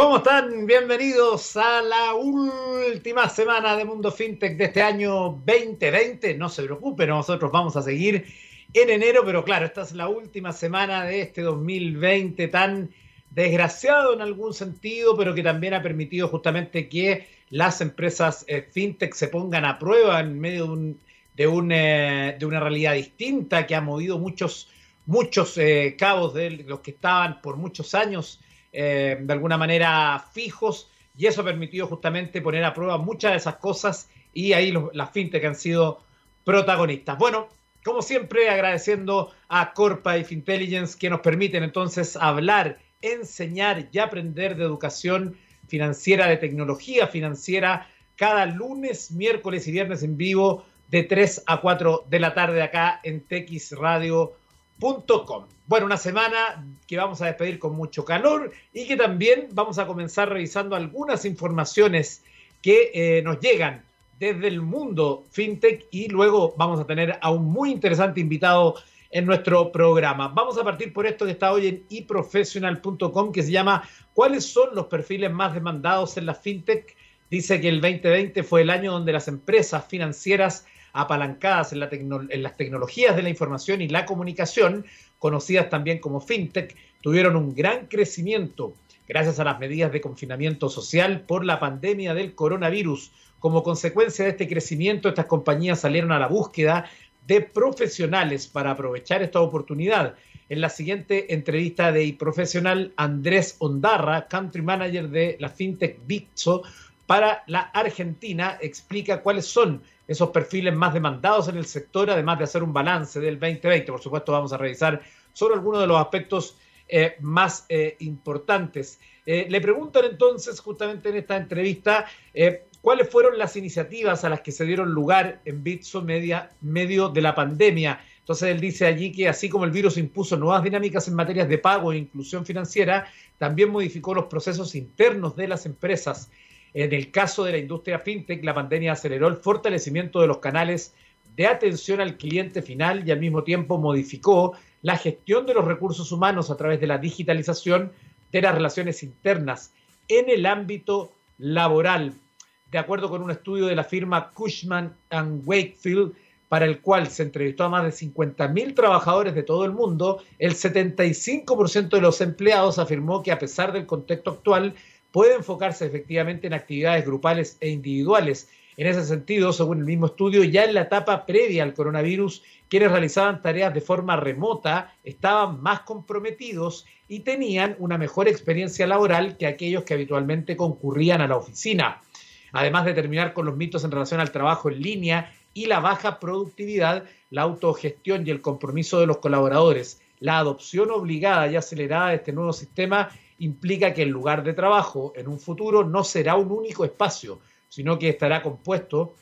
¿Cómo están? Bienvenidos a la última semana de Mundo FinTech de este año 2020. No se preocupen, nosotros vamos a seguir en enero, pero claro, esta es la última semana de este 2020 tan desgraciado en algún sentido, pero que también ha permitido justamente que las empresas eh, fintech se pongan a prueba en medio eh, de una realidad distinta que ha movido muchos, muchos eh, cabos de los que estaban por muchos años de alguna manera fijos y eso ha permitido justamente poner a prueba muchas de esas cosas y ahí las fintech han sido protagonistas. Bueno, como siempre, agradeciendo a Corpa y Fintelligence que nos permiten entonces hablar, enseñar y aprender de educación financiera, de tecnología financiera, cada lunes, miércoles y viernes en vivo de 3 a 4 de la tarde acá en texradio.com. Bueno, una semana que vamos a despedir con mucho calor y que también vamos a comenzar revisando algunas informaciones que eh, nos llegan desde el mundo fintech y luego vamos a tener a un muy interesante invitado en nuestro programa. Vamos a partir por esto que está hoy en iprofessional.com que se llama ¿Cuáles son los perfiles más demandados en la fintech? Dice que el 2020 fue el año donde las empresas financieras apalancadas en, las tecnologías de la información y la comunicación, conocidas también como fintech, tuvieron un gran crecimiento gracias a las medidas de confinamiento social por la pandemia del coronavirus. Como consecuencia de este crecimiento, estas compañías salieron a la búsqueda de profesionales para aprovechar esta oportunidad. En la siguiente entrevista de profesional Andrés Ondarra, country manager de la fintech Bitso para la Argentina, explica cuáles son esos perfiles más demandados en el sector, además de hacer un balance del 2020. Por supuesto, vamos a revisar solo algunos de los aspectos eh, más eh, importantes. Eh, le preguntan entonces, justamente en esta entrevista, cuáles fueron las iniciativas a las que se dieron lugar en Bitso media, medio de la pandemia. Entonces él dice allí que así como el virus impuso nuevas dinámicas en materias de pago e inclusión financiera, también modificó los procesos internos de las empresas. En el caso de la industria fintech, la pandemia aceleró el fortalecimiento de los canales de atención al cliente final y al mismo tiempo modificó la gestión de los recursos humanos a través de la digitalización de las relaciones internas en el ámbito laboral. De acuerdo con un estudio de la firma Cushman ⁇ Wakefield, para el cual se entrevistó a más de 50.000 trabajadores de todo el mundo, el 75% de los empleados afirmó que a pesar del contexto actual, puede enfocarse efectivamente en actividades grupales e individuales. En ese sentido, según el mismo estudio, ya en la etapa previa al coronavirus, quienes realizaban tareas de forma remota estaban más comprometidos y tenían una mejor experiencia laboral que aquellos que habitualmente concurrían a la oficina además de terminar con los mitos en relación al trabajo en línea y la baja productividad, la autogestión y el compromiso de los colaboradores. La adopción obligada y acelerada de este nuevo sistema implica que el lugar de trabajo en un futuro no será un único espacio, sino que estará compuesto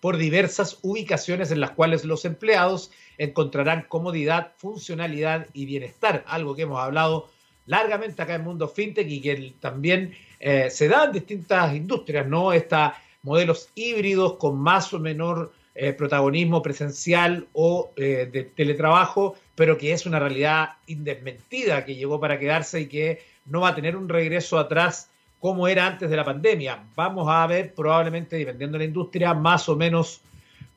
por diversas ubicaciones en las cuales los empleados encontrarán comodidad, funcionalidad y bienestar, algo que hemos hablado largamente acá en Mundo FinTech y que también eh, se da en distintas industrias, ¿no? Estos modelos híbridos con más o menor eh, protagonismo presencial o eh, de teletrabajo, pero que es una realidad indesmentida que llegó para quedarse y que no va a tener un regreso atrás como era antes de la pandemia. Vamos a ver probablemente, dependiendo de la industria, más o menos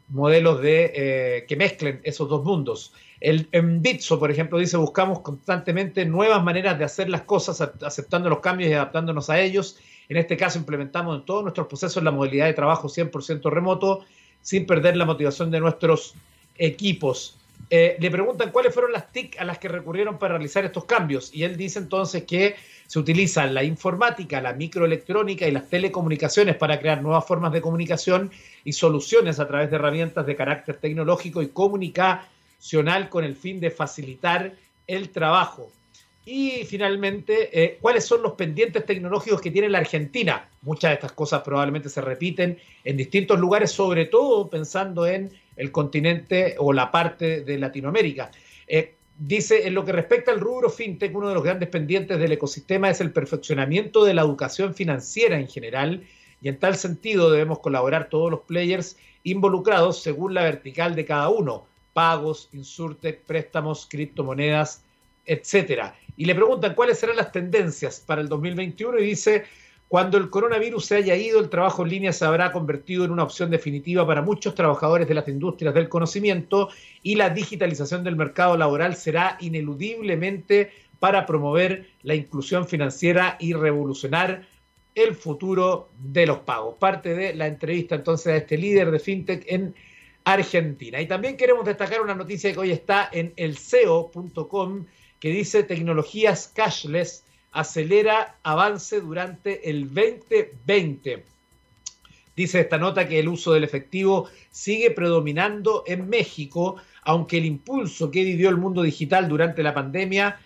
modelos de, que mezclen esos dos mundos. El, en Bitso, por ejemplo, dice, buscamos constantemente nuevas maneras de hacer las cosas, aceptando los cambios y adaptándonos a ellos. En este caso, implementamos en todos nuestros procesos la modalidad de trabajo 100% remoto, sin perder la motivación de nuestros equipos. Eh, le preguntan cuáles fueron las TIC a las que recurrieron para realizar estos cambios. Y él dice entonces que se utiliza la informática, la microelectrónica y las telecomunicaciones para crear nuevas formas de comunicación y soluciones a través de herramientas de carácter tecnológico y comunicar con el fin de facilitar el trabajo. Y finalmente, eh, ¿cuáles son los pendientes tecnológicos que tiene la Argentina? Muchas de estas cosas probablemente se repiten en distintos lugares, sobre todo pensando en el continente o la parte de Latinoamérica. Eh, dice, en lo que respecta al rubro fintech, uno de los grandes pendientes del ecosistema es el perfeccionamiento de la educación financiera en general, y en tal sentido debemos colaborar todos los players involucrados según la vertical de cada uno pagos, insurtech, préstamos, criptomonedas, etcétera. y le preguntan cuáles serán las tendencias para el 2021 y dice, cuando el coronavirus se haya ido, el trabajo en línea se habrá convertido en una opción definitiva para muchos trabajadores de las industrias del conocimiento y la digitalización del mercado laboral será ineludiblemente para promover la inclusión financiera y revolucionar el futuro de los pagos. Parte de la entrevista entonces a este líder de FinTech en Argentina. Y también queremos destacar una noticia que hoy está en elseo.com que dice tecnologías cashless acelera avance durante el 2020. Dice esta nota que el uso del efectivo sigue predominando en México, aunque el impulso que vivió el mundo digital durante la pandemia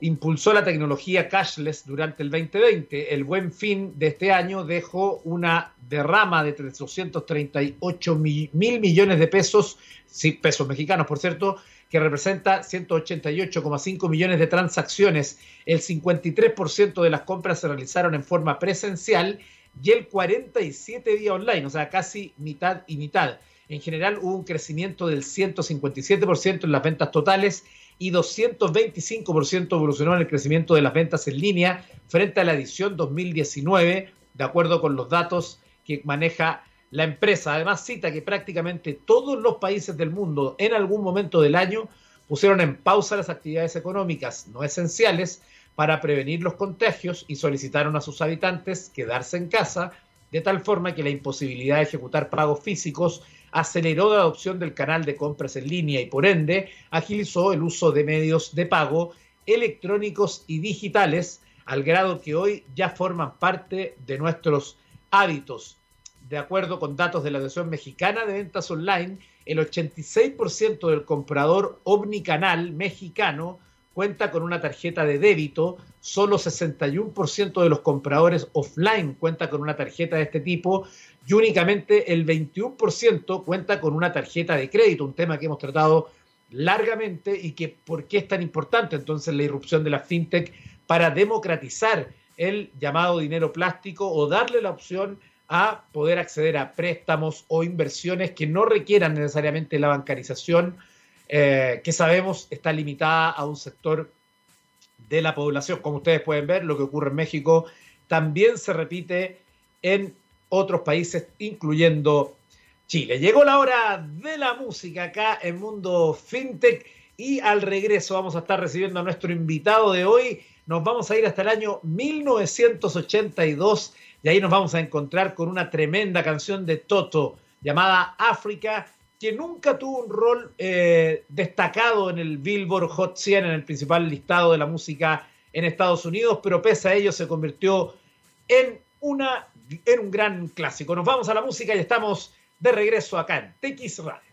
impulsó la tecnología cashless durante el 2020. El buen fin de este año dejó una derrama de 338 mil millones de pesos, sí, pesos mexicanos, por cierto, que representa 188,5 millones de transacciones. El 53% de las compras se realizaron en forma presencial y el 47 día online, o sea, casi mitad y mitad. En general hubo un crecimiento del 157% en las ventas totales y 225% evolucionó en el crecimiento de las ventas en línea frente a la edición 2019, de acuerdo con los datos que maneja la empresa. Además cita que prácticamente todos los países del mundo en algún momento del año pusieron en pausa las actividades económicas no esenciales para prevenir los contagios y solicitaron a sus habitantes quedarse en casa, de tal forma que la imposibilidad de ejecutar pagos físicos aceleró la adopción del canal de compras en línea y por ende agilizó el uso de medios de pago electrónicos y digitales al grado que hoy ya forman parte de nuestros hábitos. De acuerdo con datos de la Asociación Mexicana de Ventas Online, el 86% del comprador omnicanal mexicano cuenta con una tarjeta de débito, solo 61% de los compradores offline cuenta con una tarjeta de este tipo y únicamente el 21% cuenta con una tarjeta de crédito, un tema que hemos tratado largamente y que por qué es tan importante entonces la irrupción de la fintech para democratizar el llamado dinero plástico o darle la opción a poder acceder a préstamos o inversiones que no requieran necesariamente la bancarización, eh, que sabemos está limitada a un sector de la población. Como ustedes pueden ver, lo que ocurre en México también se repite en otros países, incluyendo Chile. Llegó la hora de la música acá en Mundo FinTech y al regreso vamos a estar recibiendo a nuestro invitado de hoy. Nos vamos a ir hasta el año 1982 y ahí nos vamos a encontrar con una tremenda canción de Toto llamada África, que nunca tuvo un rol eh, destacado en el Billboard Hot 100, en el principal listado de la música en Estados Unidos, pero pese a ello se convirtió en una en un gran clásico. Nos vamos a la música y estamos de regreso acá en TX Radio.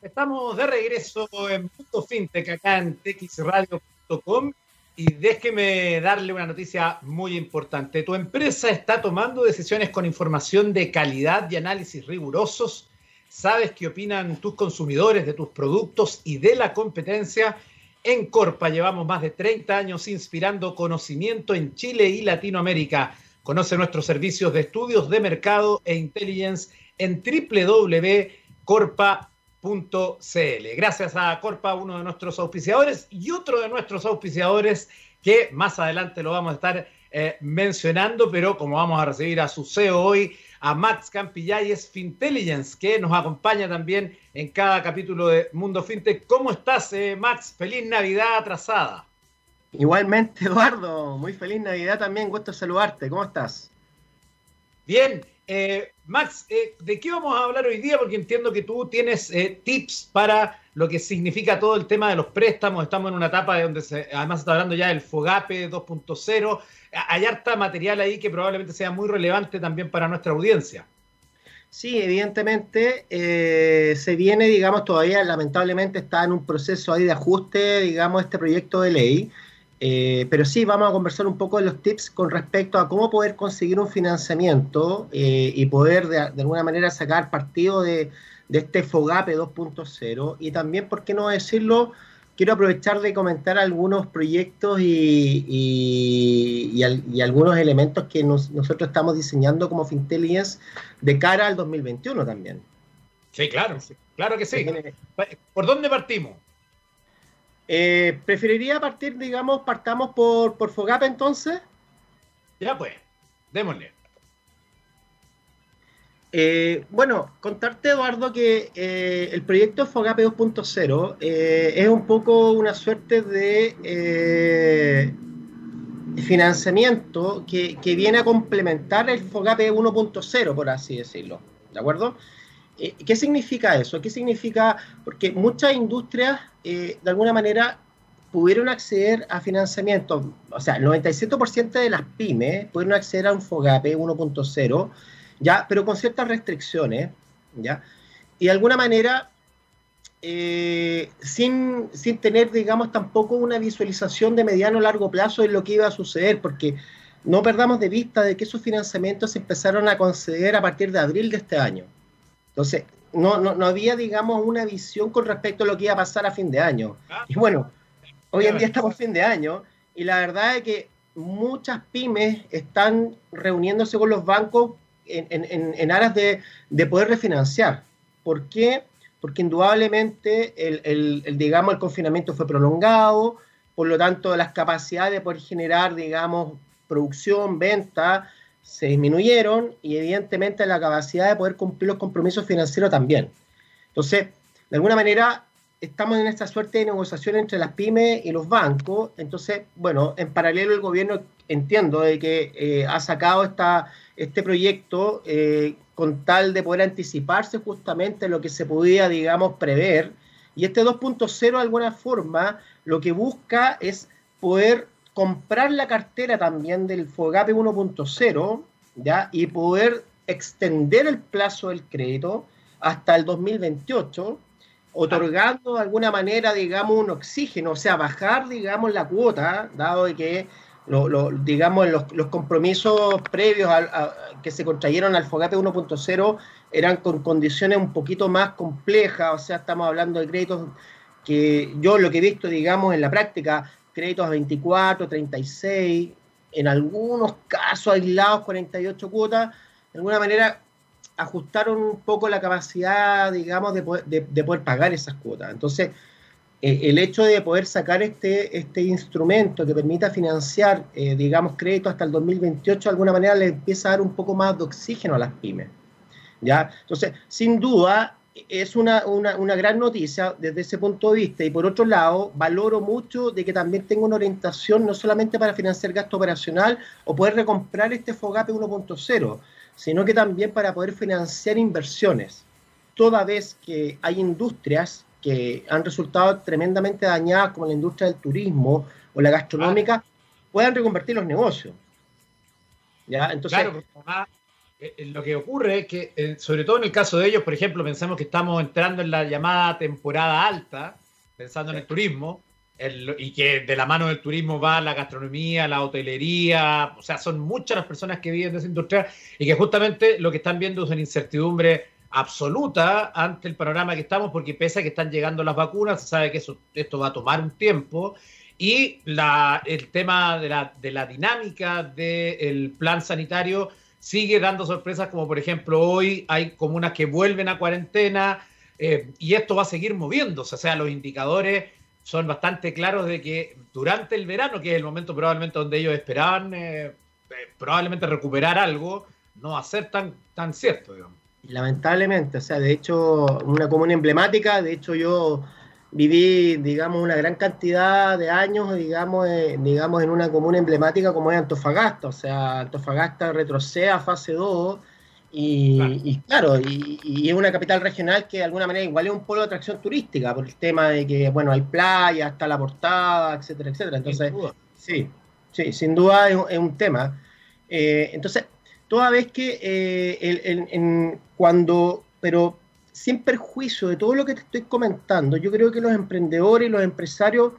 Estamos de regreso en Punto Fintech acá en txradio.com y déjeme darle una noticia muy importante. Tu empresa está tomando decisiones con información de calidad y análisis rigurosos. Sabes qué opinan tus consumidores de tus productos y de la competencia. En Corpa llevamos más de 30 años inspirando conocimiento en Chile y Latinoamérica. Conoce nuestros servicios de estudios de mercado e intelligence en www.corpa.cl. Gracias a Corpa, uno de nuestros auspiciadores, y otro de nuestros auspiciadores que más adelante lo vamos a estar eh, mencionando, pero como vamos a recibir a su CEO hoy, a Max Campillayes Fintelligence, que nos acompaña también en cada capítulo de Mundo FinTech. ¿Cómo estás, eh, Max? Feliz Navidad atrasada. Igualmente, Eduardo, muy feliz Navidad también, gusto saludarte, ¿cómo estás? Bien, eh, Max, eh, ¿de qué vamos a hablar hoy día? Porque entiendo que tú tienes eh, tips para lo que significa todo el tema de los préstamos. Estamos en una etapa donde se, además está hablando ya del FOGAPE 2.0. Hay harta material ahí que probablemente sea muy relevante también para nuestra audiencia. Sí, evidentemente se viene, digamos, todavía lamentablemente está en un proceso ahí de ajuste, digamos, este proyecto de ley. Eh, pero sí, vamos a conversar un poco de los tips con respecto a cómo poder conseguir un financiamiento eh, y poder de, alguna manera sacar partido de, este FOGAPE 2.0. Y también, ¿por qué no decirlo? Quiero aprovechar de comentar algunos proyectos y, y, algunos elementos que nosotros estamos diseñando como Fintelligence de cara al 2021 también. Sí, claro, claro que sí. ¿Por dónde partimos? Eh, preferiría partir, digamos, partamos por, por Fogap entonces. Ya pues, démosle. Eh, bueno, contarte, Eduardo, que eh, el proyecto Fogape 2.0 eh, es un poco una suerte de financiamiento que, viene a complementar el Fogape 1.0, por así decirlo. ¿De acuerdo? ¿Qué significa eso? ¿Qué significa? Porque muchas industrias, de alguna manera, pudieron acceder a financiamiento. O sea, el 97% de las pymes pudieron acceder a un Fogape 1.0 ¿ya? Pero con ciertas restricciones, ¿ya? Y de alguna manera, eh, sin, tener, digamos, tampoco una visualización de mediano o largo plazo de lo que iba a suceder, porque no perdamos de vista de que esos financiamientos se empezaron a conceder a partir de abril de este año. Entonces, no, no, había, digamos, una visión con respecto a lo que iba a pasar a fin de año. Ah. Y bueno, hoy en día estamos a fin de año y la verdad es que muchas pymes están reuniéndose con los bancos en, aras de, poder refinanciar. ¿Por qué? Porque indudablemente el, digamos, el confinamiento fue prolongado, por lo tanto las capacidades de poder generar, digamos, producción, venta, se disminuyeron y evidentemente la capacidad de poder cumplir los compromisos financieros también. Entonces, de alguna manera, estamos en esta suerte de negociación entre las pymes y los bancos. Entonces, bueno, en paralelo el gobierno entiendo de que eh, ha sacado esta, este proyecto eh, con tal de poder anticiparse justamente lo que se podía, digamos, prever. Y este 2.0 de alguna forma lo que busca es poder comprar la cartera también del FOGAPE 1.0 ¿ya? y poder extender el plazo del crédito hasta el 2028, otorgando de alguna manera, digamos, un oxígeno, o sea, bajar, digamos, la cuota, dado de que lo, digamos, los, los, compromisos previos a, que se contrayeron al Fogate 1.0 eran con condiciones un poquito más complejas, o sea, estamos hablando de créditos que yo lo que he visto, digamos, en la práctica, créditos a 24, 36, en algunos casos aislados 48 cuotas, de alguna manera ajustaron un poco la capacidad, digamos, de poder, de poder pagar esas cuotas. Entonces, eh, el hecho de poder sacar este, este instrumento que permita financiar, eh, digamos, crédito hasta el 2028, de alguna manera le empieza a dar un poco más de oxígeno a las pymes. ¿ya? Entonces, sin duda, es una, una, gran noticia desde ese punto de vista. Y por otro lado, valoro mucho de que también tenga una orientación no solamente para financiar gasto operacional o poder recomprar este FOGAPE 1.0, sino que también para poder financiar inversiones. Toda vez que hay industrias que han resultado tremendamente dañadas, como la industria del turismo o la gastronómica, puedan reconvertir los negocios. ¿Ya? Entonces, claro, eh, eh, lo que ocurre es que, eh, sobre todo en el caso de ellos, por ejemplo, pensamos que estamos entrando en la llamada temporada alta, pensando en el turismo, y que de la mano del turismo va la gastronomía, la hotelería, o sea, son muchas las personas que viven de esa industria y que justamente lo que están viendo es una incertidumbre absoluta ante el panorama que estamos, porque pese a que están llegando las vacunas, se sabe que eso, esto va a tomar un tiempo. Y la, el tema de la, de la dinámica del plan sanitario sigue dando sorpresas, como por ejemplo hoy hay comunas que vuelven a cuarentena eh, y esto va a seguir moviéndose. O sea, los indicadores son bastante claros de que durante el verano, que es el momento probablemente donde ellos esperaban eh, eh, probablemente recuperar algo, no va a ser tan, tan cierto, digamos. Lamentablemente, o sea, de hecho, una comuna emblemática, de hecho yo viví, digamos, una gran cantidad de años, digamos, eh, digamos en una comuna emblemática como es Antofagasta, o sea, Antofagasta retrocede a fase 2 y claro, y, es una capital regional que de alguna manera igual es un polo de atracción turística por el tema de que, bueno, hay playa, está la portada, etcétera, etcétera. Entonces, sí, sí, sin duda es, un tema. Eh, entonces, toda vez que eh, cuando, pero sin perjuicio de todo lo que te estoy comentando, yo creo que los emprendedores y los empresarios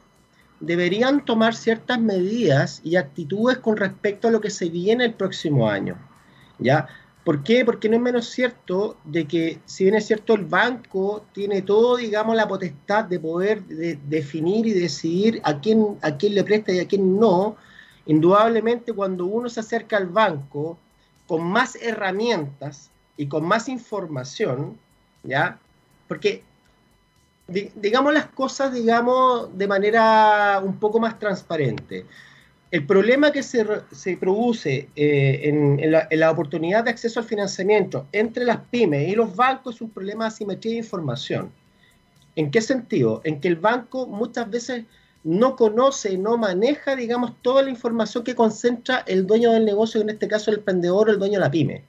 deberían tomar ciertas medidas y actitudes con respecto a lo que se viene el próximo año. ¿Ya? ¿Por qué? Porque no es menos cierto de que, si bien es cierto, el banco tiene todo, digamos, la potestad de poder definir y decidir a quién, a quién le presta y a quién no, indudablemente cuando uno se acerca al banco con más herramientas y con más información, ¿ya? Porque digamos las cosas, digamos, de manera un poco más transparente. El problema que se, se produce eh, en, la, oportunidad de acceso al financiamiento entre las pymes y los bancos es un problema de asimetría de información. ¿En qué sentido? En que el banco muchas veces no conoce, no maneja, digamos, toda la información que concentra el dueño del negocio, en este caso el emprendedor o el dueño de la pyme.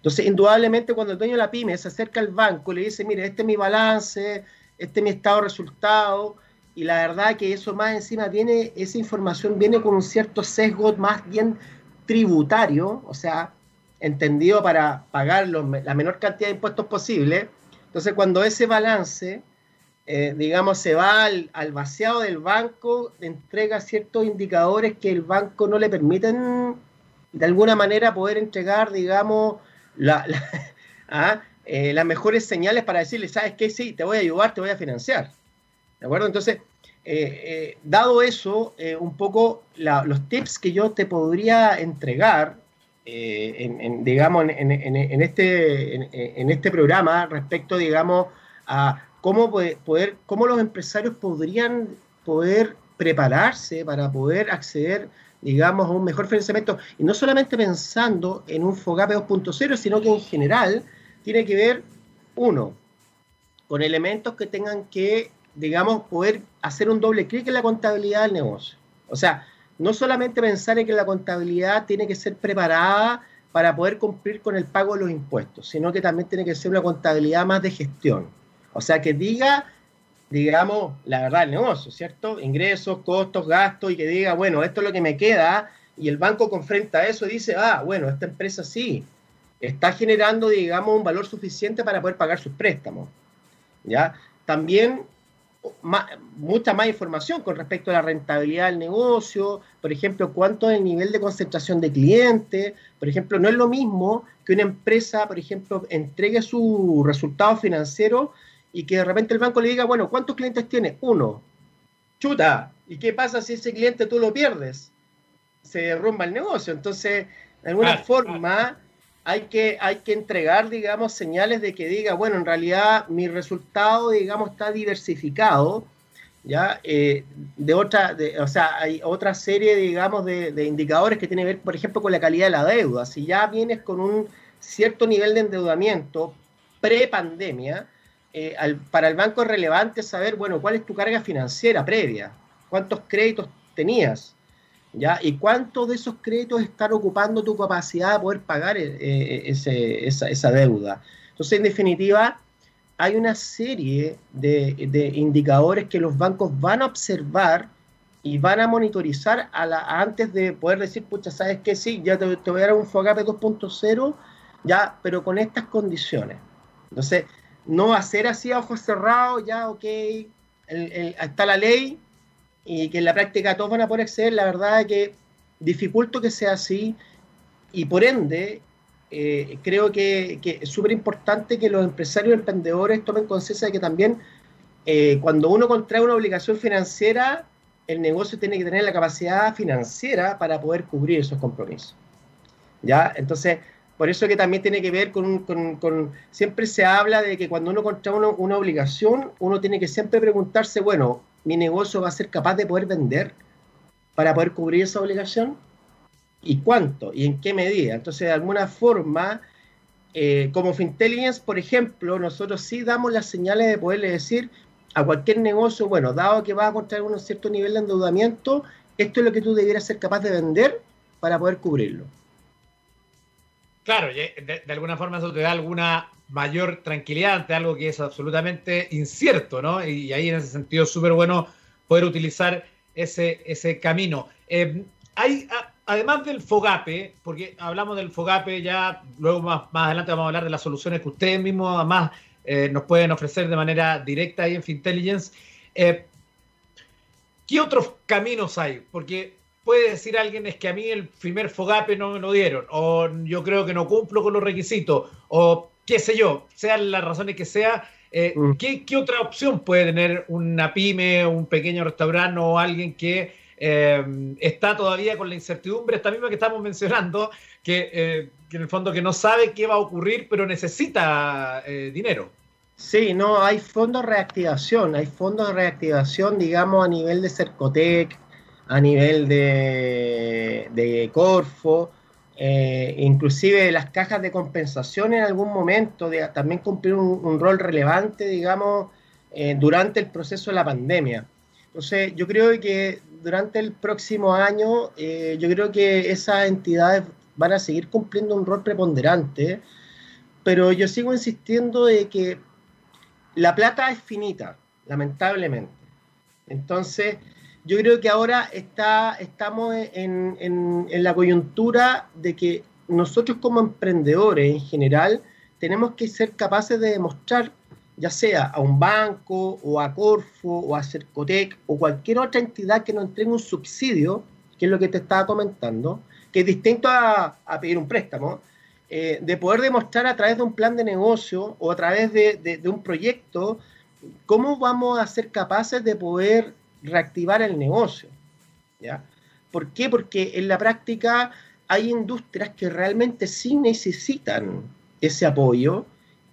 Entonces, indudablemente, cuando el dueño de la pyme se acerca al banco y le dice, mire, este es mi balance, este es mi estado de resultado, y la verdad que eso más encima viene, esa información viene con un cierto sesgo más bien tributario, o sea, entendido para pagar la menor cantidad de impuestos posible. Entonces, cuando ese balance, eh, digamos, se va al, vaciado del banco, entrega ciertos indicadores que el banco no le permiten, de alguna manera, poder entregar, digamos, la, ¿ah? eh, las mejores señales para decirle, ¿sabes qué? Sí, te voy a ayudar, te voy a financiar. ¿De acuerdo? Entonces, eh, eh, dado eso, un poco los tips que yo te podría entregar, en, digamos, en, este, en, este programa respecto, digamos, a cómo, poder, cómo los empresarios podrían poder prepararse para poder acceder digamos, un mejor financiamiento, y no solamente pensando en un FOGAPE 2.0, sino que en general tiene que ver, uno, con elementos que tengan que, digamos, poder hacer un doble clic en la contabilidad del negocio. O sea, no solamente pensar en que la contabilidad tiene que ser preparada para poder cumplir con el pago de los impuestos, sino que también tiene que ser una contabilidad más de gestión. O sea, que diga digamos, la verdad del negocio, ¿cierto? Ingresos, costos, gastos y que diga, bueno, esto es lo que me queda y el banco confronta eso y dice, ah, bueno, esta empresa sí, está generando, digamos, un valor suficiente para poder pagar sus préstamos. ¿Ya? También mucha más información con respecto a la rentabilidad del negocio, por ejemplo, cuánto es el nivel de concentración de clientes, por ejemplo, no es lo mismo que una empresa, por ejemplo, entregue su resultado financiero y que de repente el banco le diga, bueno, ¿cuántos clientes tiene? Uno. Chuta. ¿Y qué pasa si ese cliente tú lo pierdes? Se derrumba el negocio. Entonces, de alguna forma, hay, que, hay que entregar, digamos, señales de que diga, bueno, en realidad mi resultado, digamos, está diversificado. ¿ya? Eh, de otra, de, o sea, hay otra serie, digamos, de, de indicadores que tienen que ver, por ejemplo, con la calidad de la deuda. Si ya vienes con un cierto nivel de endeudamiento pre-pandemia, eh, para el banco es relevante saber, bueno, cuál es tu carga financiera previa, cuántos créditos tenías, ¿ya? Y cuántos de esos créditos están ocupando tu capacidad de poder pagar eh, eh, esa, deuda. Entonces, en definitiva, hay una serie de, indicadores que los bancos van a observar y van a monitorizar a la, antes de poder decir, pucha, ¿sabes qué? Sí, ya te, voy a dar un FOGAPE 2.0, ya, pero con estas condiciones. Entonces, no ser así a ojos cerrados, ya, ok, está la ley y que en la práctica todos van a poder acceder, la verdad es que dificulto que sea así y por ende eh, creo que, es súper importante que los empresarios y emprendedores tomen conciencia de que también eh, cuando uno contrae una obligación financiera, el negocio tiene que tener la capacidad financiera para poder cubrir esos compromisos. ¿Ya? Entonces, por eso que también tiene que ver con, siempre se habla de que cuando uno contrae una, obligación, uno tiene que siempre preguntarse, bueno, ¿mi negocio va a ser capaz de poder vender para poder cubrir esa obligación? ¿Y cuánto? ¿Y en qué medida? Entonces, de alguna forma, eh, como Fintelligence, por ejemplo, nosotros sí damos las señales de poderle decir a cualquier negocio, bueno, dado que va a contraer un cierto nivel de endeudamiento, esto es lo que tú debieras ser capaz de vender para poder cubrirlo. Claro, de, alguna forma eso te da alguna mayor tranquilidad ante algo que es absolutamente incierto, ¿no? Y, ahí en ese sentido es súper bueno poder utilizar ese, ese camino. Eh, hay, además del FOGAPE, porque hablamos del FOGAPE ya, luego más, más adelante vamos a hablar de las soluciones que ustedes mismos además eh, nos pueden ofrecer de manera directa ahí en Fintelligence. Eh, ¿Qué otros caminos hay? Porque puede decir alguien es que a mí el primer FOGAPE no me lo dieron, o yo creo que no cumplo con los requisitos, o qué sé yo, sean las razones que sea, eh, mm. ¿qué, otra opción puede tener una pyme, un pequeño restaurante o alguien que eh, está todavía con la incertidumbre, esta misma que estamos mencionando, que, eh, que, en el fondo que no sabe qué va a ocurrir, pero necesita dinero? Sí, no, hay fondos de reactivación, hay fondos de reactivación, digamos, a nivel de Cercotec, a nivel de, de Corfo, eh, inclusive las cajas de compensación en algún momento de, también cumplieron un, rol relevante, digamos, eh, durante el proceso de la pandemia. Entonces, yo creo que durante el próximo año, eh, yo creo que esas entidades van a seguir cumpliendo un rol preponderante, pero yo sigo insistiendo de que la plata es finita, lamentablemente. Entonces, yo creo que ahora está, estamos en, en, la coyuntura de que nosotros como emprendedores en general tenemos que ser capaces de demostrar, ya sea a un banco o a Corfo o a Cercotec o cualquier otra entidad que nos entregue un subsidio, que es lo que te estaba comentando, que es distinto a, pedir un préstamo, eh, de poder demostrar a través de un plan de negocio o a través de, de un proyecto cómo vamos a ser capaces de poder reactivar el negocio. ¿ya? ¿Por qué? Porque en la práctica hay industrias que realmente sí necesitan ese apoyo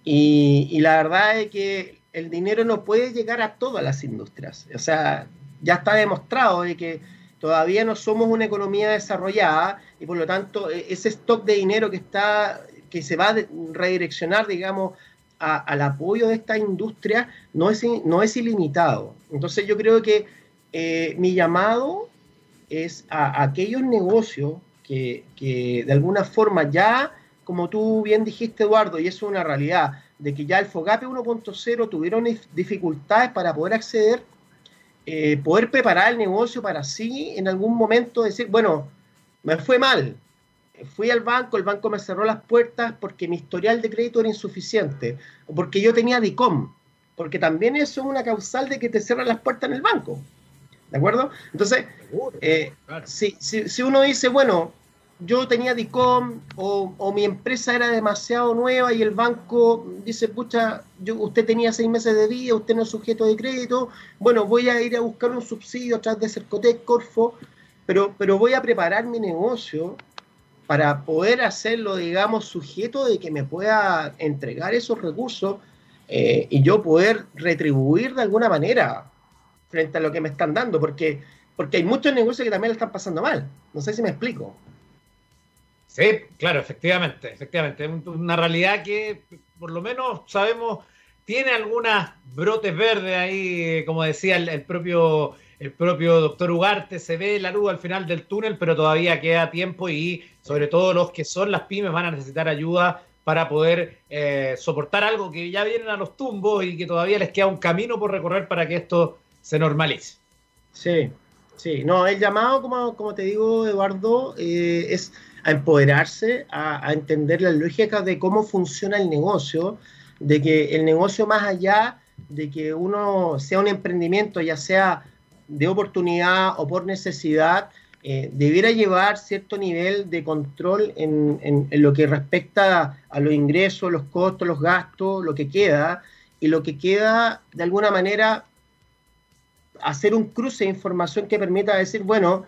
y, la verdad es que el dinero no puede llegar a todas las industrias. O sea, ya está demostrado de que todavía no somos una economía desarrollada y por lo tanto e, ese stock de dinero que está que se va a redireccionar, digamos, al apoyo de esta industria no es, no es ilimitado. Entonces yo creo que eh, mi llamado es a, aquellos negocios que, de alguna forma ya, como tú bien dijiste, Eduardo, y eso es una realidad, de que ya el FOGAPE 1.0 tuvieron dificultades para poder acceder, eh, poder preparar el negocio para sí en algún momento decir, bueno, me fue mal, fui al banco, el banco me cerró las puertas porque mi historial de crédito era insuficiente, o porque yo tenía DICOM, porque también eso es una causal de que te cierran las puertas en el banco. ¿De acuerdo? Entonces, eh, si, si, uno dice, bueno, yo tenía DICOM o, mi empresa era demasiado nueva y el banco dice, pucha, yo, usted tenía seis meses de vida, usted no es sujeto de crédito, bueno, voy a ir a buscar un subsidio a través de Cercotec, Corfo, pero, pero voy a preparar mi negocio para poder hacerlo, digamos, sujeto de que me pueda entregar esos recursos eh, y yo poder retribuir de alguna manera frente a lo que me están dando, porque, porque hay muchos negocios que también le están pasando mal. No sé si me explico. Sí, claro, efectivamente, efectivamente. Es una realidad que por lo menos sabemos tiene algunas brotes verdes ahí, como decía el, propio el propio doctor Ugarte, se ve la luz al final del túnel, pero todavía queda tiempo y sobre todo los que son las pymes van a necesitar ayuda para poder eh, soportar algo que ya vienen a los tumbos y que todavía les queda un camino por recorrer para que esto se normalice. Sí, sí. No, el llamado, como, como te digo, Eduardo, eh, es a empoderarse, a, entender las lógicas de cómo funciona el negocio, de que el negocio más allá de que uno sea un emprendimiento, ya sea de oportunidad o por necesidad, eh, debiera llevar cierto nivel de control en, en, lo que respecta a los ingresos, los costos, los gastos, lo que queda, y lo que queda de alguna manera hacer un cruce de información que permita decir, bueno,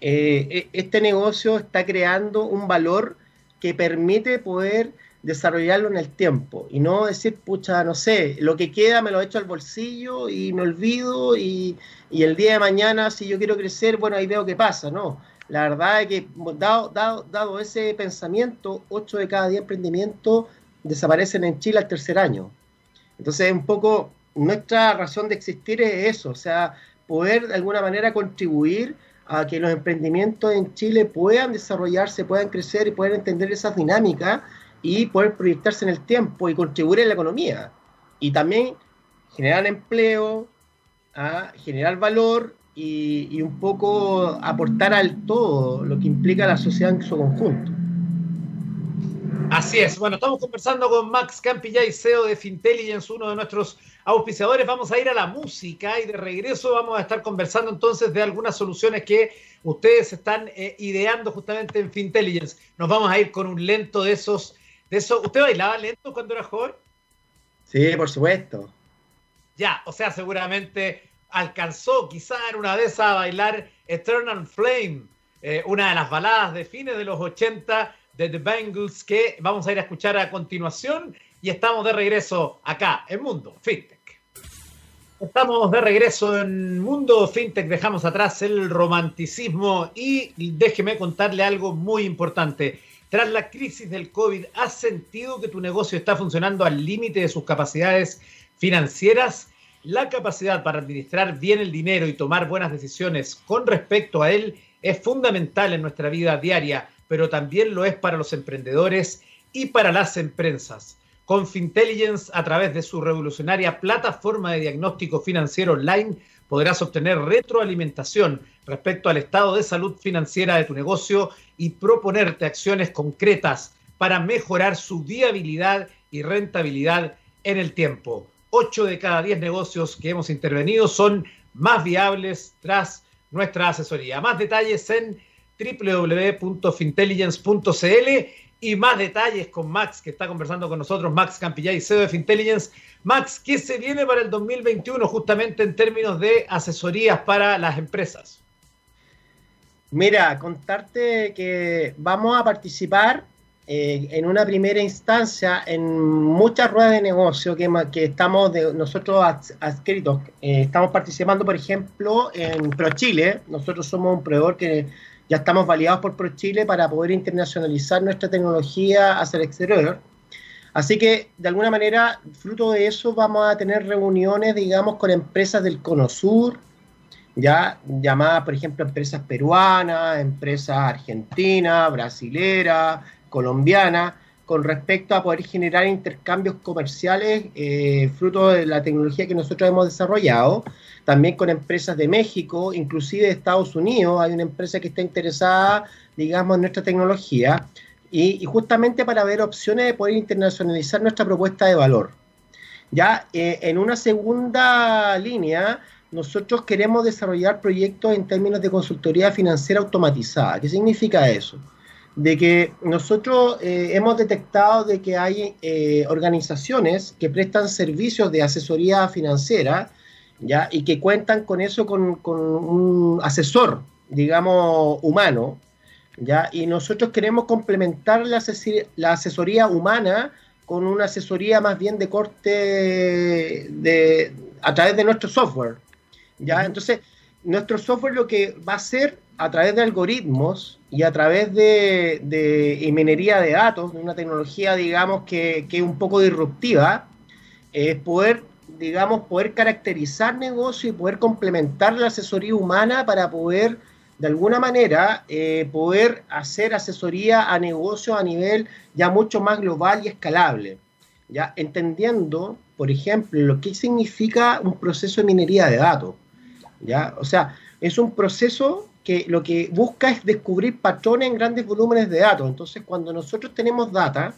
eh, e, este negocio está creando un valor que permite poder desarrollarlo en el tiempo y no decir, pucha, no sé, lo que queda me lo echo al bolsillo y me olvido y, el día de mañana si yo quiero crecer, bueno, ahí veo qué pasa, ¿no? La verdad es que dado, dado, dado ese pensamiento, 8 de cada 10 emprendimientos desaparecen en Chile al tercer año. Entonces, un poco nuestra razón de existir es eso, o sea, poder de alguna manera contribuir a que los emprendimientos en Chile puedan desarrollarse, puedan crecer y puedan entender esas dinámicas y poder proyectarse en el tiempo y contribuir en la economía. Y también generar empleo, a generar valor y, un poco aportar al todo lo que implica la sociedad en su conjunto. Así es. Bueno, estamos conversando con Max Campillay, CEO de Fintelligence, uno de nuestros auspiciadores. Vamos a ir a la música y de regreso vamos a estar conversando entonces de algunas soluciones que ustedes están eh, ideando justamente en Fintelligence. Nos vamos a ir con un lento de esos, de. ¿Usted bailaba lento cuando era joven? Sí, por supuesto. Ya, o sea, seguramente alcanzó quizá en una vez a bailar Eternal Flame, eh, una de las baladas de fines de los 80 de The Bangles que vamos a ir a escuchar a continuación y estamos de regreso acá en Mundo FinTech. Estamos de regreso en Mundo FinTech, dejamos atrás el romanticismo y déjeme contarle algo muy importante. Tras la crisis del COVID, ¿has sentido que tu negocio está funcionando al límite de sus capacidades financieras? La capacidad para administrar bien el dinero y tomar buenas decisiones con respecto a él es fundamental en nuestra vida diaria, pero también lo es para los emprendedores y para las empresas. Con Fintelligence, a través de su revolucionaria plataforma de diagnóstico financiero online, podrás obtener retroalimentación respecto al estado de salud financiera de tu negocio y proponerte acciones concretas para mejorar su viabilidad y rentabilidad en el tiempo. 8 de cada 10 negocios que hemos intervenido son más viables tras nuestra asesoría. Más detalles en www.fintelligence.cl y más detalles con Max, que está conversando con nosotros, Max Campillay, CEO de Fintelligence. Max, ¿qué se viene para el 2021 justamente en términos de asesorías para las empresas? Mira, contarte que vamos a participar eh, en una primera instancia en muchas ruedas de negocio que, que estamos de, nosotros adscritos. Eh, estamos participando, por ejemplo, en ProChile. Nosotros somos un proveedor que ya estamos validados por ProChile para poder internacionalizar nuestra tecnología hacia el exterior. Así que, de alguna manera, fruto de eso, vamos a tener reuniones, digamos, con empresas del Cono Sur, ya llamadas, por ejemplo, empresas peruanas, empresas argentinas, brasileras, colombiana con respecto a poder generar intercambios comerciales eh, fruto de la tecnología que nosotros hemos desarrollado, también con empresas de México, inclusive de Estados Unidos, hay una empresa que está interesada, digamos, en nuestra tecnología, y, justamente para ver opciones de poder internacionalizar nuestra propuesta de valor. Ya eh, en una segunda línea, nosotros queremos desarrollar proyectos en términos de consultoría financiera automatizada. ¿Qué significa eso? De que nosotros eh, hemos detectado de que hay eh, organizaciones que prestan servicios de asesoría financiera ¿ya? y que cuentan con eso con, un asesor, digamos, humano. ¿ya? Y nosotros queremos complementar la, la asesoría humana con una asesoría más bien de corte de, a través de nuestro software. ¿ya? Entonces, nuestro software lo que va a hacer a través de algoritmos y a través de, minería de datos, de una tecnología, digamos, que, es un poco disruptiva, es poder, digamos, poder caracterizar negocios y poder complementar la asesoría humana para poder, de alguna manera, eh, poder hacer asesoría a negocios a nivel ya mucho más global y escalable. ¿ya? Entendiendo, por ejemplo, lo que significa un proceso de minería de datos. ¿ya? O sea, es un proceso que lo que busca es descubrir patrones en grandes volúmenes de datos. Entonces, cuando nosotros tenemos data,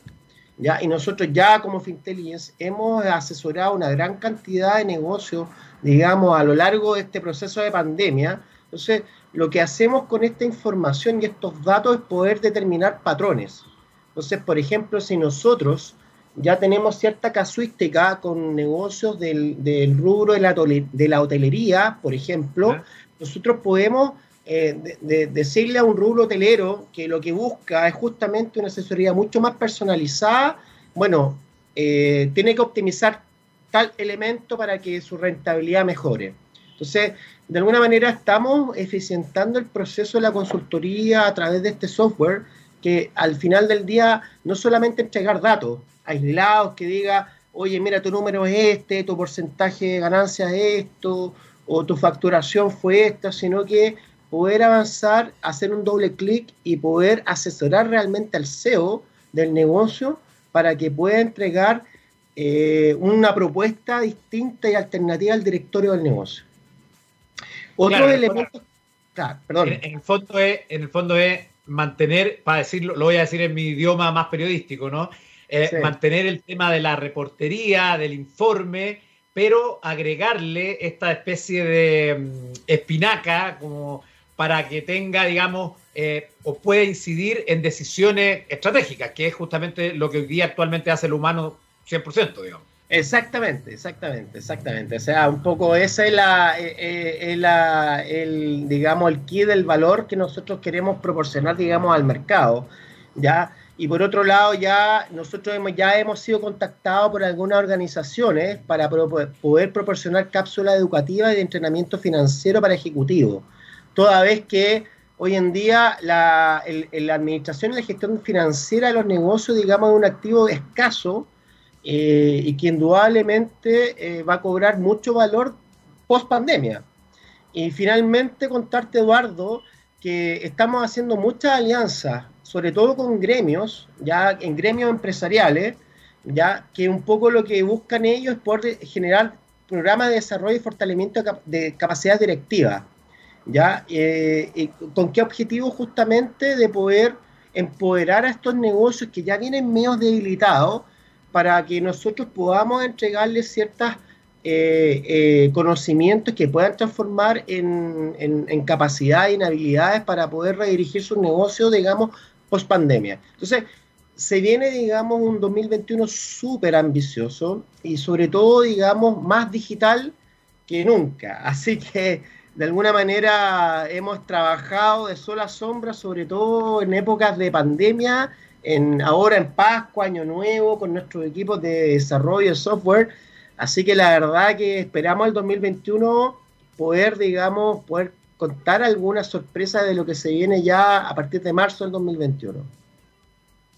¿ya? y nosotros ya como Fintelligence hemos asesorado una gran cantidad de negocios, digamos, a lo largo de este proceso de pandemia, entonces lo que hacemos con esta información y estos datos es poder determinar patrones. Entonces, por ejemplo, si nosotros ya tenemos cierta casuística con negocios del, rubro de la, de la hotelería, por ejemplo, nosotros podemos eh, de, decirle a un rubro hotelero que lo que busca es justamente una asesoría mucho más personalizada, bueno, eh, tiene que optimizar tal elemento para que su rentabilidad mejore. Entonces, de alguna manera estamos eficientando el proceso de la consultoría a través de este software que al final del día no solamente entregar datos aislados que diga, oye, mira, tu número es este, tu porcentaje de ganancia es esto, o tu facturación fue esta, sino que poder avanzar, hacer un doble clic y poder asesorar realmente al CEO del negocio para que pueda entregar eh, una propuesta distinta y alternativa al directorio del negocio. Otro elemento, perdón. En, el fondo es, en el fondo es mantener, para decirlo, lo voy a decir en mi idioma más periodístico, ¿no? Eh, mantener el tema de la reportería, del informe, pero agregarle esta especie de mm, espinaca, como para que tenga, digamos, eh, o pueda incidir en decisiones estratégicas, que es justamente lo que hoy día actualmente hace el humano 100%, digamos. Exactamente, exactamente, exactamente. O sea, un poco ese es la, eh, eh, la, el, digamos, el key del valor que nosotros queremos proporcionar, digamos, al mercado. ¿ya? Y por otro lado, ya nosotros hemos, ya hemos sido contactados por algunas organizaciones para poder proporcionar cápsulas educativas y de entrenamiento financiero para ejecutivos. Toda vez que hoy en día la, administración y la gestión financiera de los negocios, digamos, es un activo escaso eh, y que indudablemente eh, va a cobrar mucho valor post pandemia. Y finalmente contarte, Eduardo, que estamos haciendo muchas alianzas, sobre todo con gremios, ya en gremios empresariales, ya que un poco lo que buscan ellos es poder generar programas de desarrollo y fortalecimiento de capacidad directiva. ¿Ya? Eh, ¿Con qué objetivo? Justamente de poder empoderar a estos negocios que ya vienen medio debilitados para que nosotros podamos entregarles ciertos eh, eh, conocimientos que puedan transformar en, en, en capacidad y en habilidades para poder redirigir sus negocios, digamos, post pandemia. Entonces, se viene, digamos, un 2021 súper ambicioso y sobre todo, digamos, más digital que nunca. Así que de alguna manera hemos trabajado de sola sombra, sobre todo en épocas de pandemia, en, ahora en Pascua, Año Nuevo, con nuestros equipos de desarrollo de software. Así que la verdad que esperamos el 2021 poder, digamos, poder contar alguna sorpresa de lo que se viene ya a partir de marzo del 2021.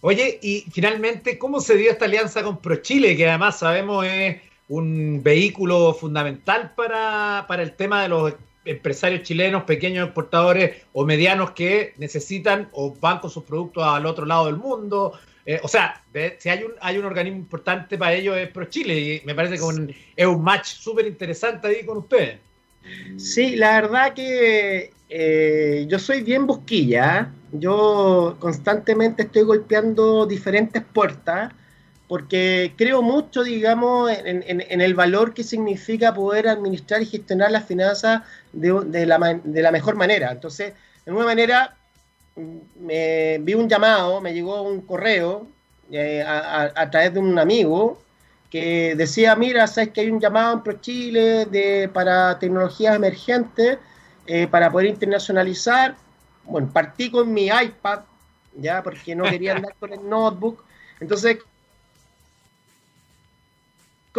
Oye, y finalmente, ¿cómo se dio esta alianza con ProChile, que además sabemos es un vehículo fundamental para, para el tema de los empresarios chilenos, pequeños exportadores o medianos que necesitan o van con sus productos al otro lado del mundo. Eh, o sea, si hay un, hay un organismo importante para ellos es ProChile y me parece que es un match súper interesante ahí con ustedes. Sí, la verdad que eh, yo soy bien busquilla. Yo constantemente estoy golpeando diferentes puertas porque creo mucho, digamos, en, el valor que significa poder administrar y gestionar las finanzas de, la, mejor manera. Entonces, de alguna manera, me vi un llamado, me llegó un correo eh, a, través de un amigo que decía, mira, sabes que hay un llamado en ProChile de, para tecnologías emergentes, eh, para poder internacionalizar. Bueno, partí con mi iPad, ya, porque no quería andar con el notebook. Entonces,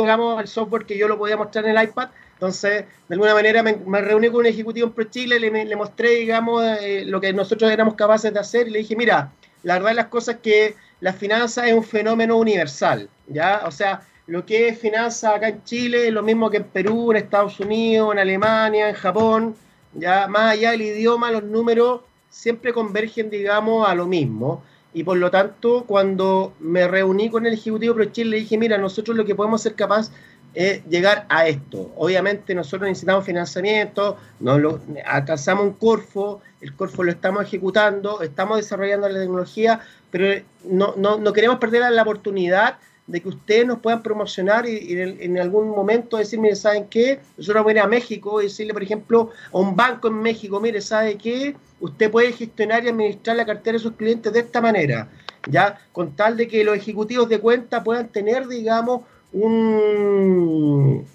digamos, el software que yo lo podía mostrar en el iPad. Entonces, de alguna manera me, reuní con un ejecutivo en ProChile, le, le mostré, digamos, eh, lo que nosotros éramos capaces de hacer y le dije, mira, la verdad de las cosas es que la finanza es un fenómeno universal, ¿ya? O sea, lo que es finanza acá en Chile es lo mismo que en Perú, en Estados Unidos, en Alemania, en Japón, ya más allá del idioma, los números siempre convergen, digamos, a lo mismo y por lo tanto cuando me reuní con el Ejecutivo Pro Chile le dije, mira, nosotros lo que podemos ser capaz es llegar a esto. Obviamente nosotros necesitamos financiamiento, nos lo, alcanzamos un Corfo, el Corfo lo estamos ejecutando, estamos desarrollando la tecnología, pero no, no, no queremos perder la oportunidad de que ustedes nos puedan promocionar y, en, algún momento decir, mire, ¿saben qué? Nosotros vamos a ir a México y decirle, por ejemplo, a un banco en México, mire, ¿sabe qué? Usted puede gestionar y administrar la cartera de sus clientes de esta manera, ¿ya? Con tal de que los ejecutivos de cuenta puedan tener, digamos, un,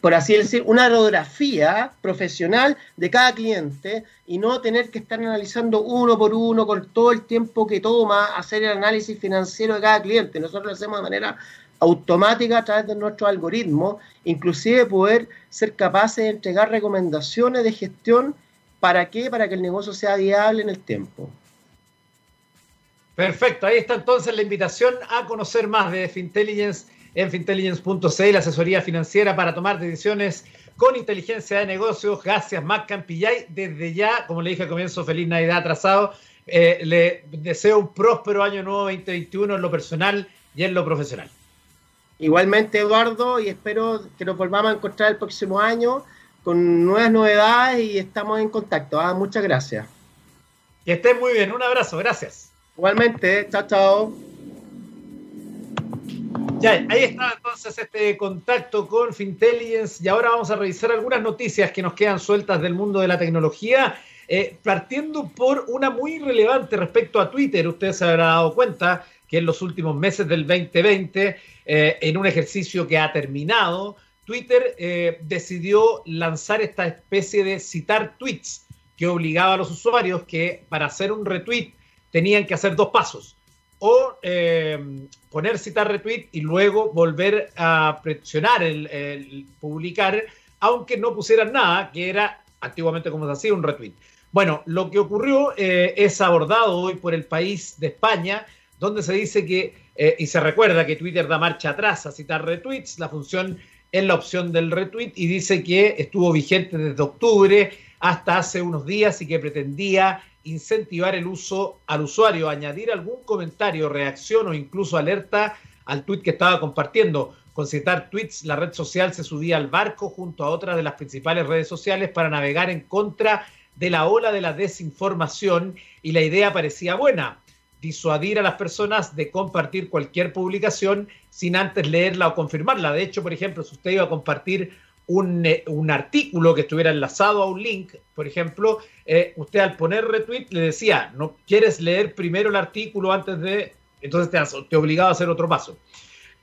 por así decir, una radiografía profesional de cada cliente y no tener que estar analizando uno por uno con todo el tiempo que toma hacer el análisis financiero de cada cliente. Nosotros lo hacemos de manera automática a través de nuestro algoritmo, inclusive poder ser capaces de entregar recomendaciones de gestión. ¿Para qué? Para que el negocio sea viable en el tiempo. Perfecto, ahí está entonces la invitación a conocer más de Fintelligence en fintelligence.cl, asesoría financiera para tomar decisiones con inteligencia de negocios. Gracias, Mac Campillay. Desde ya, como le dije al comienzo, feliz Navidad atrasado. Eh, le deseo un próspero año nuevo 2021 en lo personal y en lo profesional. Igualmente, Eduardo, y espero que nos volvamos a encontrar el próximo año con nuevas novedades y estamos en contacto. ¿ah? Muchas gracias. Que estén muy bien. Un abrazo. Gracias. Igualmente. Chao, chao. Ya, ahí está entonces este contacto con Fintelligence y ahora vamos a revisar algunas noticias que nos quedan sueltas del mundo de la tecnología, eh, partiendo por una muy relevante respecto a Twitter. Usted se habrá dado cuenta que en los últimos meses del 2020, eh, en un ejercicio que ha terminado, Twitter eh, decidió lanzar esta especie de citar tweets que obligaba a los usuarios que para hacer un retweet tenían que hacer dos pasos o eh, poner citar retweet y luego volver a presionar el, publicar, aunque no pusieran nada, que era antiguamente como se hacía un retweet. Bueno, lo que ocurrió eh, es abordado hoy por el país de España, donde se dice que, eh, y se recuerda que Twitter da marcha atrás a citar retweets, la función es la opción del retweet y dice que estuvo vigente desde octubre hasta hace unos días y que pretendía incentivar el uso al usuario, añadir algún comentario, reacción o incluso alerta al tweet que estaba compartiendo. Con citar tweets, la red social se subía al barco junto a otras de las principales redes sociales para navegar en contra de la ola de la desinformación y la idea parecía buena, disuadir a las personas de compartir cualquier publicación sin antes leerla o confirmarla. De hecho, por ejemplo, si usted iba a compartir un, eh, un, artículo que estuviera enlazado a un link, por ejemplo, eh, usted al poner retweet le decía, no quieres leer primero el artículo antes de, entonces te, te obligaba a hacer otro paso.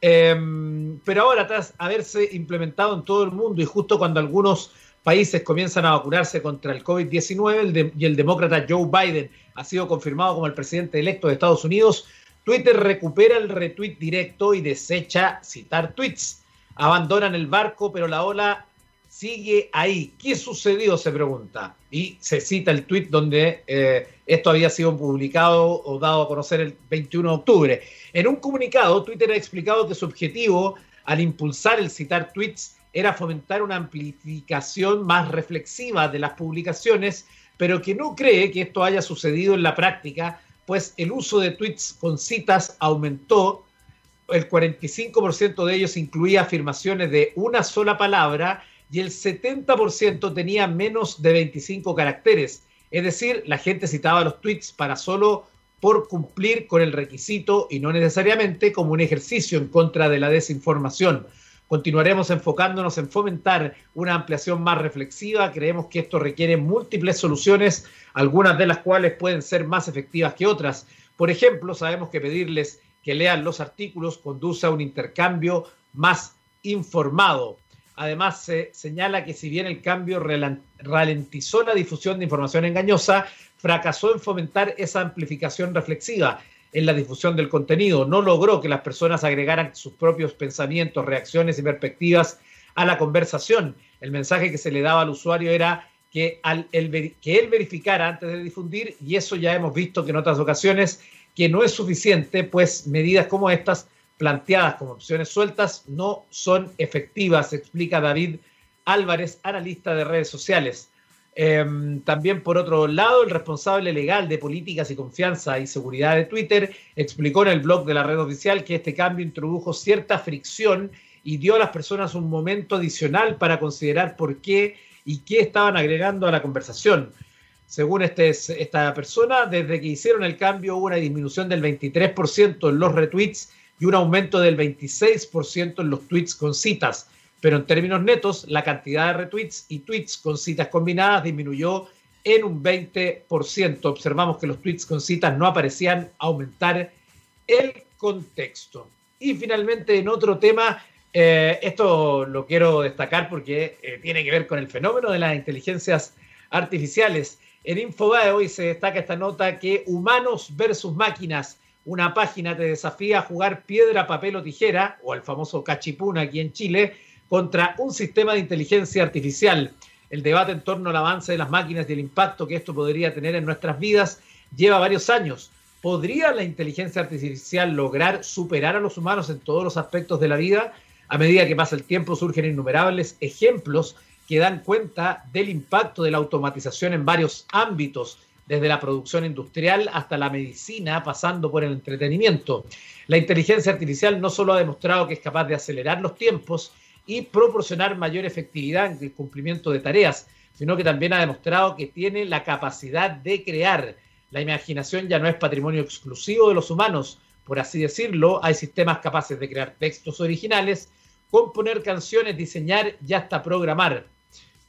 Em, pero ahora, tras haberse implementado en todo el mundo y justo cuando algunos países comienzan a vacunarse contra el COVID-19 y el demócrata Joe Biden ha sido confirmado como el presidente electo de Estados Unidos, Twitter recupera el retweet directo y desecha citar tweets abandonan el barco, pero la ola sigue ahí. ¿Qué sucedió? Se pregunta. Y se cita el tuit donde eh, esto había sido publicado o dado a conocer el 21 de octubre. En un comunicado, Twitter ha explicado que su objetivo al impulsar el citar tweets era fomentar una amplificación más reflexiva de las publicaciones, pero que no cree que esto haya sucedido en la práctica, pues el uso de tweets con citas aumentó el 45% de ellos incluía afirmaciones de una sola palabra y el 70% tenía menos de 25 caracteres. Es decir, la gente citaba los tweets para solo por cumplir con el requisito y no necesariamente como un ejercicio en contra de la desinformación. Continuaremos enfocándonos en fomentar una ampliación más reflexiva. Creemos que esto requiere múltiples soluciones, algunas de las cuales pueden ser más efectivas que otras. Por ejemplo, sabemos que pedirles que lean los artículos conduce a un intercambio más informado. Además, se señala que si bien el cambio ralentizó la difusión de información engañosa, fracasó en fomentar esa amplificación reflexiva en la difusión del contenido. No logró que las personas agregaran sus propios pensamientos, reacciones y perspectivas a la conversación. El mensaje que se le daba al usuario era que, que él verificara antes de difundir, y eso ya hemos visto que en otras ocasiones que no es suficiente, pues medidas como estas, planteadas como opciones sueltas, no son efectivas, explica David Álvarez, analista de redes sociales. Em, también, por otro lado, el responsable legal de políticas y confianza y seguridad de Twitter explicó en el blog de la red oficial que este cambio introdujo cierta fricción y dio a las personas un momento adicional para considerar por qué y qué estaban agregando a la conversación. Según este, esta persona, desde que hicieron el cambio hubo una disminución del 23% en los retweets y un aumento del 26% en los tweets con citas. Pero en términos netos, la cantidad de retweets y tweets con citas combinadas disminuyó en un 20%. Observamos que los tweets con citas no aparecían aumentar el contexto. Y finalmente, en otro tema, eh, esto lo quiero destacar porque eh, tiene que ver con el fenómeno de las inteligencias artificiales. En Infobae hoy se destaca esta nota que Humanos versus Máquinas, una página te desafía a jugar piedra, papel o tijera, o al famoso cachipún aquí en Chile, contra un sistema de inteligencia artificial. El debate en torno al avance de las máquinas y el impacto que esto podría tener en nuestras vidas lleva varios años. ¿Podría la inteligencia artificial lograr superar a los humanos en todos los aspectos de la vida? A medida que pasa el tiempo surgen innumerables ejemplos que dan cuenta del impacto de la automatización en varios ámbitos, desde la producción industrial hasta la medicina, pasando por el entretenimiento. La inteligencia artificial no solo ha demostrado que es capaz de acelerar los tiempos y proporcionar mayor efectividad en el cumplimiento de tareas, sino que también ha demostrado que tiene la capacidad de crear. La imaginación ya no es patrimonio exclusivo de los humanos, por así decirlo, hay sistemas capaces de crear textos originales, componer canciones, diseñar y hasta programar.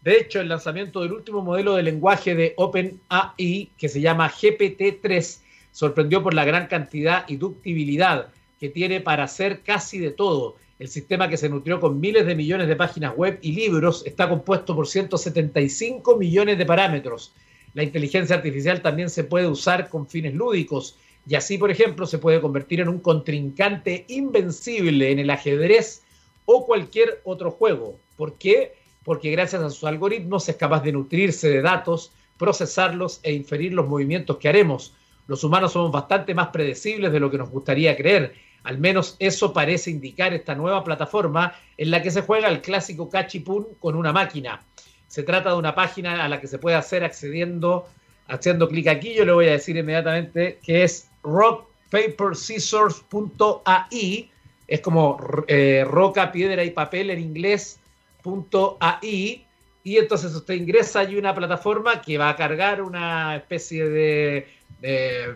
De hecho, el lanzamiento del último modelo de lenguaje de OpenAI, que se llama GPT-3, sorprendió por la gran cantidad y ductibilidad que tiene para hacer casi de todo. El sistema que se nutrió con miles de millones de páginas web y libros está compuesto por 175 millones de parámetros. La inteligencia artificial también se puede usar con fines lúdicos. y así, por ejemplo, se puede convertir en un contrincante invencible en el ajedrez o cualquier otro juego. ¿Por qué? Porque gracias a sus algoritmos es capaz de nutrirse de datos, procesarlos e inferir los movimientos que haremos. Los humanos somos bastante más predecibles de lo que nos gustaría creer. Al menos eso parece indicar esta nueva plataforma en la que se juega el clásico cachipún con una máquina. Se trata de una página a la que se puede hacer accediendo, haciendo clic aquí. Yo le voy a decir inmediatamente que es rockpaperscissors.ai. Es como eh, roca, piedra y papel en inglés. .ai y entonces usted ingresa y una plataforma que va a cargar una especie de,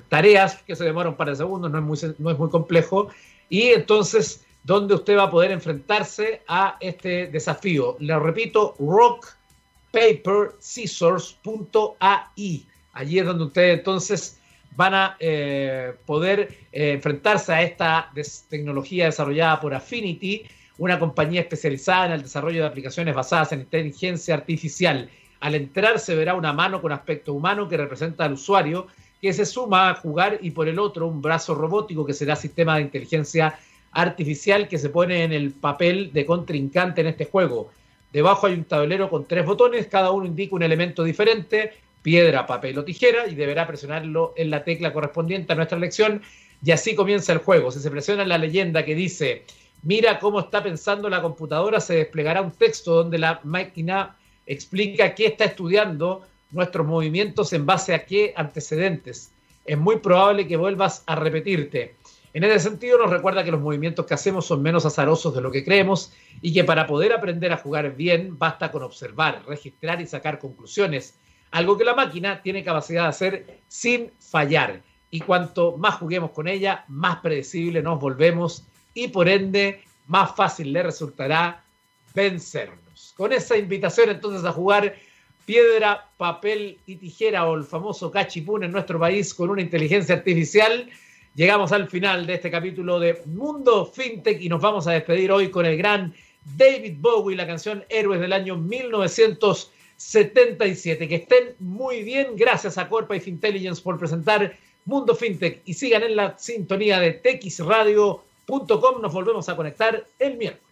tareas que se demoran un par de segundos, no es, muy, no es muy complejo, y entonces donde usted va a poder enfrentarse a este desafío. Le repito, rockpaperscissors.ai. Allí es donde ustedes entonces van a eh, poder eh, enfrentarse a esta tecnología desarrollada por Affinity, una compañía especializada en el desarrollo de aplicaciones basadas en inteligencia artificial. Al entrar se verá una mano con aspecto humano que representa al usuario, que se suma a jugar y por el otro un brazo robótico que será sistema de inteligencia artificial que se pone en el papel de contrincante en este juego. Debajo hay un tablero con tres botones, cada uno indica un elemento diferente, piedra, papel o tijera, y deberá presionarlo en la tecla correspondiente a nuestra elección, y así comienza el juego. Si se presiona la leyenda que dice mira cómo está pensando la computadora, se desplegará un texto donde la máquina explica qué está estudiando nuestros movimientos en base a qué antecedentes. Es muy probable que vuelvas a repetirte. En ese sentido nos recuerda que los movimientos que hacemos son menos azarosos de lo que creemos y que para poder aprender a jugar bien basta con observar, registrar y sacar conclusiones, algo que la máquina tiene capacidad de hacer sin fallar. Y cuanto más juguemos con ella, más predecible nos volvemos y por ende más fácil le resultará vencernos. Con esa invitación entonces a jugar piedra, papel y tijera o el famoso cachipún en nuestro país con una inteligencia artificial, llegamos al final de este capítulo de Mundo FinTech y nos vamos a despedir hoy con el gran David Bowie, la canción Héroes del año 1977. Que estén muy bien. Gracias a Corpa y Fintelligence por presentar Mundo FinTech y sigan en la sintonía de TX Radio nos volvemos a conectar el miércoles.